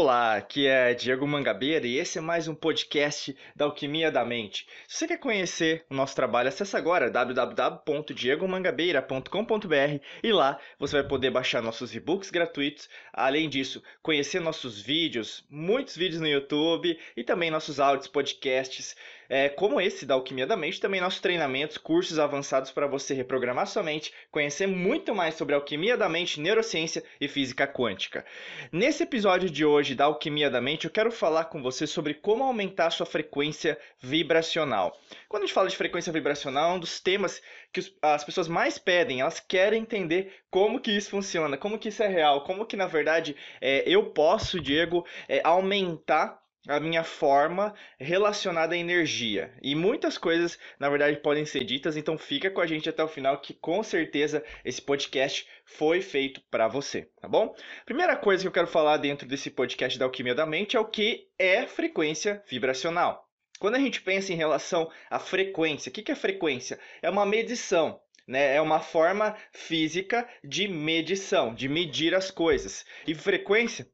Olá, aqui é Diego Mangabeira e esse é mais um podcast da Alquimia da Mente. Se você quer conhecer o nosso trabalho, acesse agora www.diegomangabeira.com.br e lá você vai poder baixar nossos e-books gratuitos. Além disso, conhecer nossos vídeos, muitos vídeos no YouTube e também nossos áudios, podcasts é, como esse da Alquimia da Mente, também nossos treinamentos, cursos avançados para você reprogramar sua mente, conhecer muito mais sobre alquimia da mente, neurociência e física quântica. Nesse episódio de hoje da Alquimia da Mente, eu quero falar com você sobre como aumentar sua frequência vibracional. Quando a gente fala de frequência vibracional, é um dos temas que as pessoas mais pedem, elas querem entender como que isso funciona, como que isso é real, como que na verdade é, eu posso, Diego, é, aumentar a minha forma relacionada à energia. E muitas coisas, na verdade, podem ser ditas, então fica com a gente até o final que com certeza esse podcast foi feito para você, tá bom? Primeira coisa que eu quero falar dentro desse podcast da Alquimia da Mente é o que é frequência vibracional. Quando a gente pensa em relação à frequência, o que é frequência? É uma medição, né? É uma forma física de medição, de medir as coisas. E frequência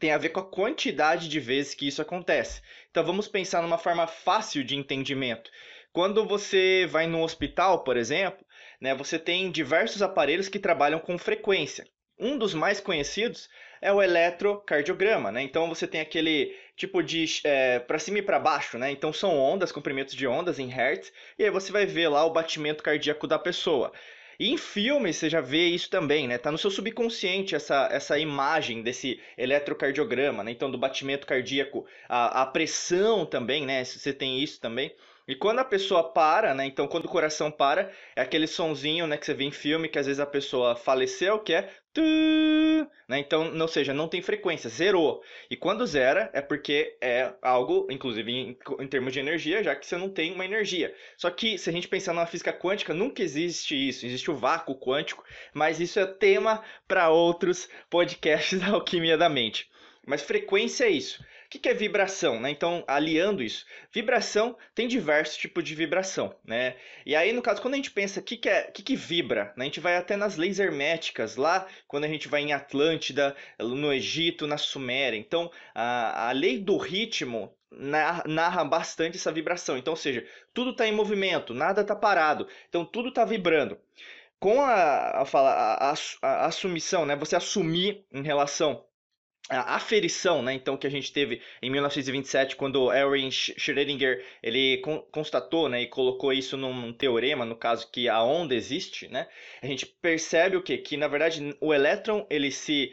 tem a ver com a quantidade de vezes que isso acontece. Então vamos pensar numa forma fácil de entendimento. Quando você vai no hospital, por exemplo, né, você tem diversos aparelhos que trabalham com frequência. Um dos mais conhecidos é o eletrocardiograma, né? Então você tem aquele tipo de é, para cima e para baixo, né? Então são ondas, comprimentos de ondas em hertz, e aí você vai ver lá o batimento cardíaco da pessoa. E em filmes você já vê isso também, né? Tá no seu subconsciente essa, essa imagem desse eletrocardiograma, né? Então, do batimento cardíaco, a, a pressão também, né? Você tem isso também. E quando a pessoa para, né? Então, quando o coração para, é aquele sonzinho, né? Que você vê em filme, que às vezes a pessoa faleceu, que é né? Então, ou seja, não tem frequência, zerou. E quando zera é porque é algo, inclusive em, em, termos de energia, já que você não tem uma energia. Só que se a gente pensar numa física quântica, nunca existe isso, existe o vácuo quântico, mas isso é tema para outros podcasts da alquimia da mente. Mas frequência é isso. O que é vibração? Né? Então, aliando isso, vibração tem diversos tipos de vibração. Né? E aí, no caso, quando a gente pensa o que, é, que, que vibra, né? a gente vai até nas leis herméticas, lá quando a gente vai em Atlântida, no Egito, na Suméria. Então, a, a lei do ritmo narra bastante essa vibração. Então, ou seja, tudo está em movimento, nada está parado. Então, tudo está vibrando. Com a, a, a, a, a assumição, né? você assumir em relação a aferição, né, então que a gente teve em 1927 quando Erwin Schrödinger ele constatou, né, e colocou isso num teorema, no caso que a onda existe, né? A gente percebe o que que na verdade o elétron ele se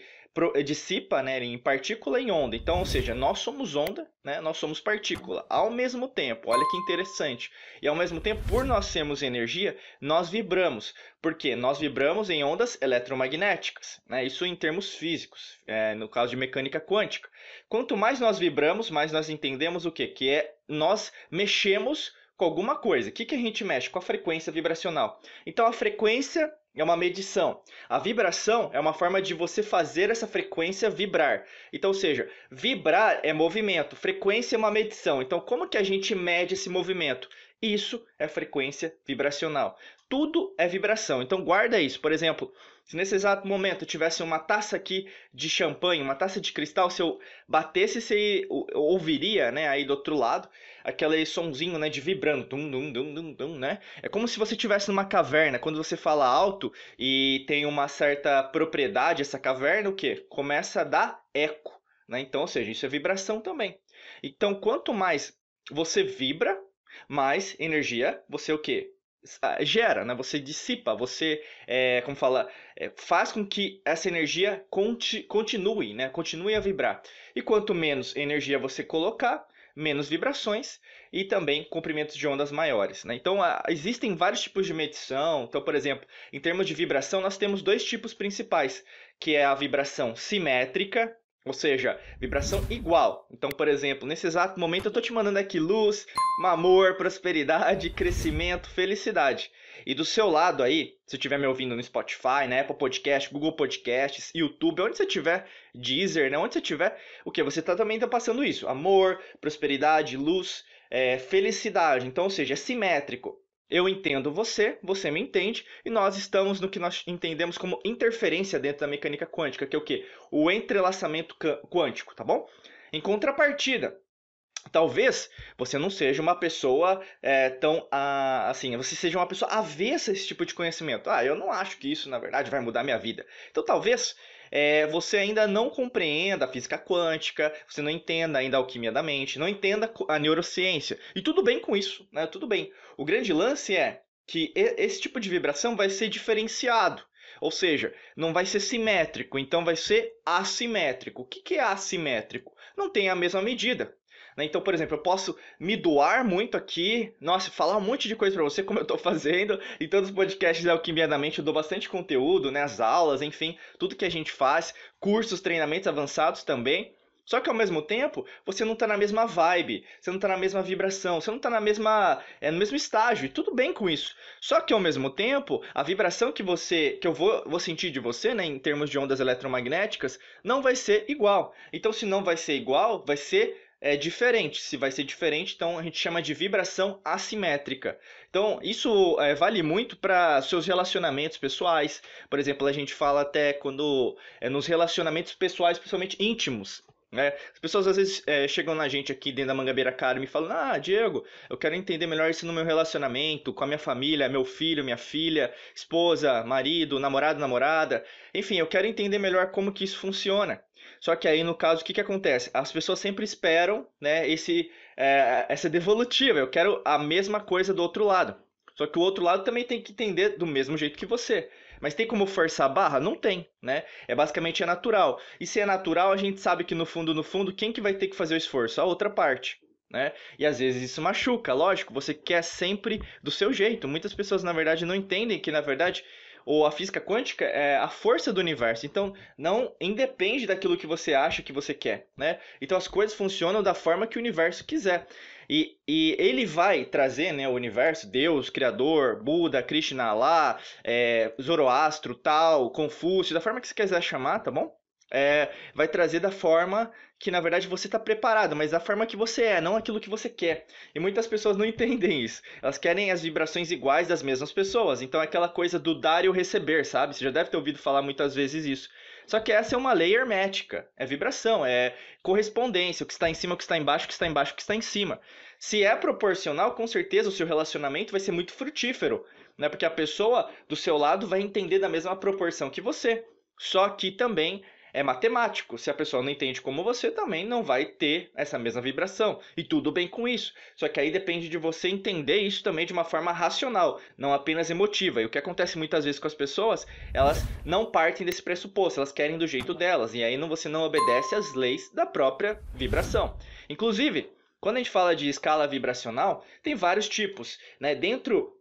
dissipa né, em partícula e onda. Então, ou seja, nós somos onda, né, nós somos partícula ao mesmo tempo. Olha que interessante. E ao mesmo tempo, por nós sermos energia, nós vibramos. Porque nós vibramos em ondas eletromagnéticas. Né, isso em termos físicos, é, no caso de mecânica quântica. Quanto mais nós vibramos, mais nós entendemos o que? Que é nós mexemos com alguma coisa. O que, que a gente mexe? Com a frequência vibracional. Então a frequência é uma medição. A vibração é uma forma de você fazer essa frequência vibrar. Então, ou seja, vibrar é movimento, frequência é uma medição. Então, como que a gente mede esse movimento? Isso é frequência vibracional. Tudo é vibração. Então, guarda isso. Por exemplo, se nesse exato momento eu tivesse uma taça aqui de champanhe, uma taça de cristal, se eu batesse, você ouviria, né, aí do outro lado, aquele sonzinho, né, de vibrando, dum, dum, dum, dum, dum, né? É como se você estivesse numa caverna, quando você fala alto e tem uma certa propriedade essa caverna, o que? Começa a dar eco, né? Então, ou seja, isso é vibração também. Então, quanto mais você vibra, mais energia você o quê? Gera, né? Você dissipa, você, é, como fala, é, faz com que essa energia conti continue, né? Continue a vibrar. E quanto menos energia você colocar, menos vibrações e também comprimentos de ondas maiores. Né? Então, a, existem vários tipos de medição. Então, por exemplo, em termos de vibração, nós temos dois tipos principais, que é a vibração simétrica ou seja, vibração igual. Então, por exemplo, nesse exato momento eu estou te mandando aqui luz, amor, prosperidade, crescimento, felicidade. E do seu lado aí, se estiver me ouvindo no Spotify, na Apple Podcast, Google Podcasts, YouTube, onde você estiver, Deezer, né? onde você estiver, o que? Você tá, também está passando isso. Amor, prosperidade, luz, é, felicidade. Então, ou seja, é simétrico. Eu entendo você, você me entende, e nós estamos no que nós entendemos como interferência dentro da mecânica quântica, que é o quê? O entrelaçamento quântico, tá bom? Em contrapartida, talvez você não seja uma pessoa é, tão assim, você seja uma pessoa avessa a esse tipo de conhecimento. Ah, eu não acho que isso, na verdade, vai mudar minha vida. Então, talvez é, você ainda não compreenda a física quântica, você não entenda ainda a alquimia da mente, não entenda a neurociência. E tudo bem com isso, né? Tudo bem. O grande lance é que esse tipo de vibração vai ser diferenciado. Ou seja, não vai ser simétrico, então vai ser assimétrico. O que é assimétrico? Não tem a mesma medida. Né? Então, por exemplo, eu posso me doar muito aqui, nossa, falar um monte de coisa para você, como eu estou fazendo em todos os podcasts da Alquimia da Mente, eu dou bastante conteúdo, né? As aulas, enfim, tudo que a gente faz, cursos, treinamentos avançados também. Só que ao mesmo tempo, você não está na mesma vibe, você não está na mesma vibração, você não está na mesma, é, no mesmo estágio, e tudo bem com isso. Só que ao mesmo tempo, a vibração que você, que eu vou, vou sentir de você, né, em termos de ondas eletromagnéticas, não vai ser igual. Então, se não vai ser igual, vai ser é diferente. Se vai ser diferente, então a gente chama de vibração assimétrica. Então, isso é, vale muito para seus relacionamentos pessoais. Por exemplo, a gente fala até quando é, nos relacionamentos pessoais, principalmente íntimos. Né? As pessoas às vezes é, chegam na gente aqui dentro da Mangabeira Cara e falam: Ah, Diego, eu quero entender melhor isso no meu relacionamento, com a minha família, meu filho, minha filha, esposa, marido, namorado, namorada. Enfim, eu quero entender melhor como que isso funciona. Só que aí, no caso, o que, que acontece? As pessoas sempre esperam né, esse, é, essa devolutiva. Eu quero a mesma coisa do outro lado. Só que o outro lado também tem que entender do mesmo jeito que você. Mas tem como forçar a barra? Não tem, né? É basicamente é natural. E se é natural, a gente sabe que no fundo, no fundo, quem que vai ter que fazer o esforço? A outra parte. Né? E às vezes isso machuca, lógico, você quer sempre do seu jeito. Muitas pessoas, na verdade, não entendem que, na verdade, ou a física quântica é a força do universo. Então, não independe daquilo que você acha que você quer, né? Então, as coisas funcionam da forma que o universo quiser. E, e ele vai trazer, né, o universo, Deus, Criador, Buda, Krishna, Allah, é, Zoroastro, tal, Confúcio, da forma que você quiser chamar, tá bom? É, vai trazer da forma que na verdade você está preparado, mas da forma que você é, não aquilo que você quer. E muitas pessoas não entendem isso. Elas querem as vibrações iguais das mesmas pessoas. Então é aquela coisa do dar e o receber, sabe? Você já deve ter ouvido falar muitas vezes isso. Só que essa é uma lei hermética, é vibração, é correspondência, o que está em cima, o que está embaixo, o que está embaixo, o que está em cima. Se é proporcional, com certeza o seu relacionamento vai ser muito frutífero, né? Porque a pessoa do seu lado vai entender da mesma proporção que você. Só que também é matemático. Se a pessoa não entende como você, também não vai ter essa mesma vibração. E tudo bem com isso. Só que aí depende de você entender isso também de uma forma racional, não apenas emotiva. E o que acontece muitas vezes com as pessoas, elas não partem desse pressuposto, elas querem do jeito delas. E aí não, você não obedece às leis da própria vibração. Inclusive, quando a gente fala de escala vibracional, tem vários tipos. Né? Dentro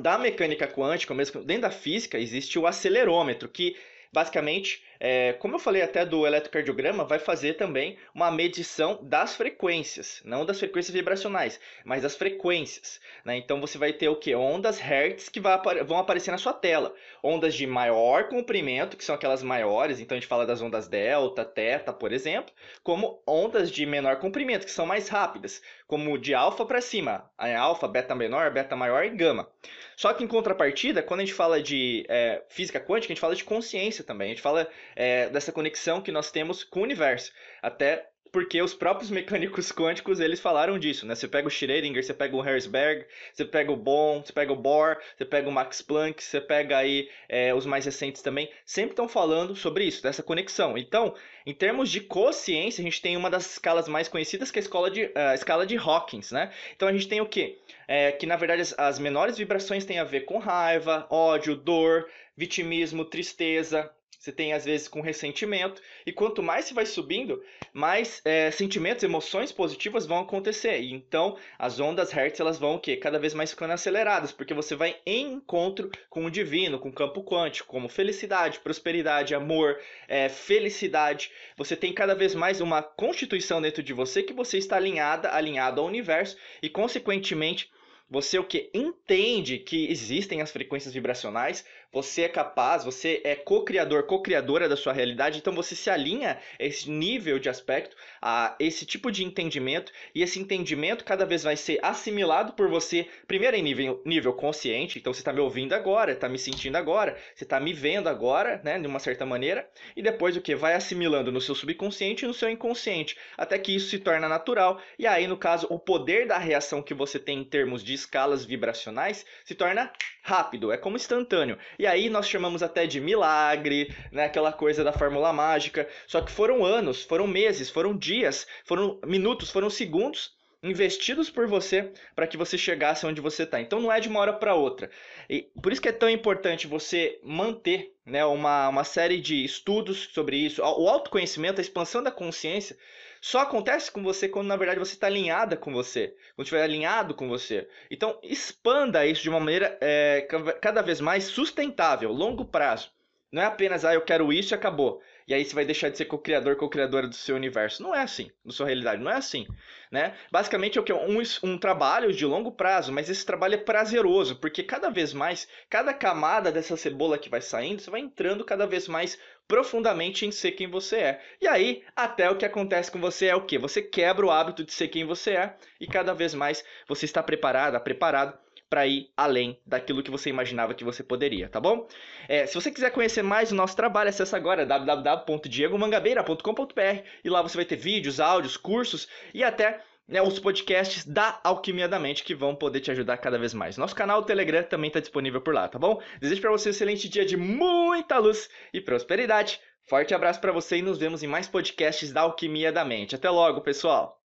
da mecânica quântica, mesmo dentro da física, existe o acelerômetro, que basicamente é, como eu falei até do eletrocardiograma, vai fazer também uma medição das frequências, não das frequências vibracionais, mas das frequências. Né? Então você vai ter o que? Ondas Hertz que vão aparecer na sua tela. Ondas de maior comprimento, que são aquelas maiores, então a gente fala das ondas delta, teta, por exemplo, como ondas de menor comprimento, que são mais rápidas, como de alfa para cima, alfa, beta menor, beta maior e gama. Só que em contrapartida, quando a gente fala de é, física quântica, a gente fala de consciência também. A gente fala é, dessa conexão que nós temos com o universo. Até porque os próprios mecânicos quânticos eles falaram disso, né? Você pega o Schrödinger, você pega o Herzberg, você pega o Bohr, você pega o Bohr, você pega o Max Planck, você pega aí é, os mais recentes também, sempre estão falando sobre isso, dessa conexão. Então, em termos de consciência, a gente tem uma das escalas mais conhecidas que é a escala de, a escala de Hawkins, né? Então a gente tem o quê? É, que na verdade as, as menores vibrações têm a ver com raiva, ódio, dor, vitimismo, tristeza, você tem às vezes com ressentimento, e quanto mais você vai subindo, mais é, sentimentos, emoções positivas vão acontecer. E então as ondas Hertz elas vão o quê? Cada vez mais ficando aceleradas, porque você vai em encontro com o divino, com o campo quântico, como felicidade, prosperidade, amor, é, felicidade. Você tem cada vez mais uma constituição dentro de você que você está alinhada, alinhado ao universo, e consequentemente você o que entende que existem as frequências vibracionais, você é capaz, você é co-criador, co-criadora da sua realidade, então você se alinha a esse nível de aspecto, a esse tipo de entendimento, e esse entendimento cada vez vai ser assimilado por você, primeiro em nível, nível consciente, então você está me ouvindo agora, está me sentindo agora, você está me vendo agora, né, de uma certa maneira, e depois o que? Vai assimilando no seu subconsciente e no seu inconsciente, até que isso se torna natural, e aí, no caso, o poder da reação que você tem em termos de escalas vibracionais se torna rápido, é como instantâneo. E aí nós chamamos até de milagre, né, aquela coisa da fórmula mágica. Só que foram anos, foram meses, foram dias, foram minutos, foram segundos investidos por você para que você chegasse onde você está. Então não é de uma hora para outra. E por isso que é tão importante você manter né, uma, uma série de estudos sobre isso. O autoconhecimento, a expansão da consciência, só acontece com você quando na verdade você está alinhada com você, quando estiver alinhado com você. Então expanda isso de uma maneira é, cada vez mais sustentável, longo prazo. Não é apenas, ah, eu quero isso e acabou e aí você vai deixar de ser co-criador, co-criadora do seu universo. Não é assim, na sua realidade, não é assim, né? Basicamente é o que um, um trabalho de longo prazo, mas esse trabalho é prazeroso, porque cada vez mais, cada camada dessa cebola que vai saindo, você vai entrando cada vez mais profundamente em ser quem você é. E aí, até o que acontece com você é o que? Você quebra o hábito de ser quem você é e cada vez mais você está preparada, preparado para ir além daquilo que você imaginava que você poderia, tá bom? É, se você quiser conhecer mais o nosso trabalho, acesse agora www.diegomangabeira.com.br e lá você vai ter vídeos, áudios, cursos e até né, os podcasts da Alquimia da Mente que vão poder te ajudar cada vez mais. Nosso canal Telegram também está disponível por lá, tá bom? Desejo para você um excelente dia de muita luz e prosperidade. Forte abraço para você e nos vemos em mais podcasts da Alquimia da Mente. Até logo, pessoal!